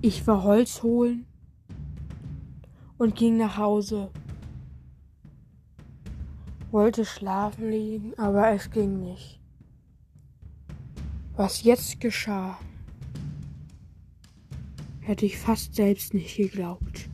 Ich war Holz holen und ging nach Hause. Wollte schlafen liegen, aber es ging nicht. Was jetzt geschah, hätte ich fast selbst nicht geglaubt.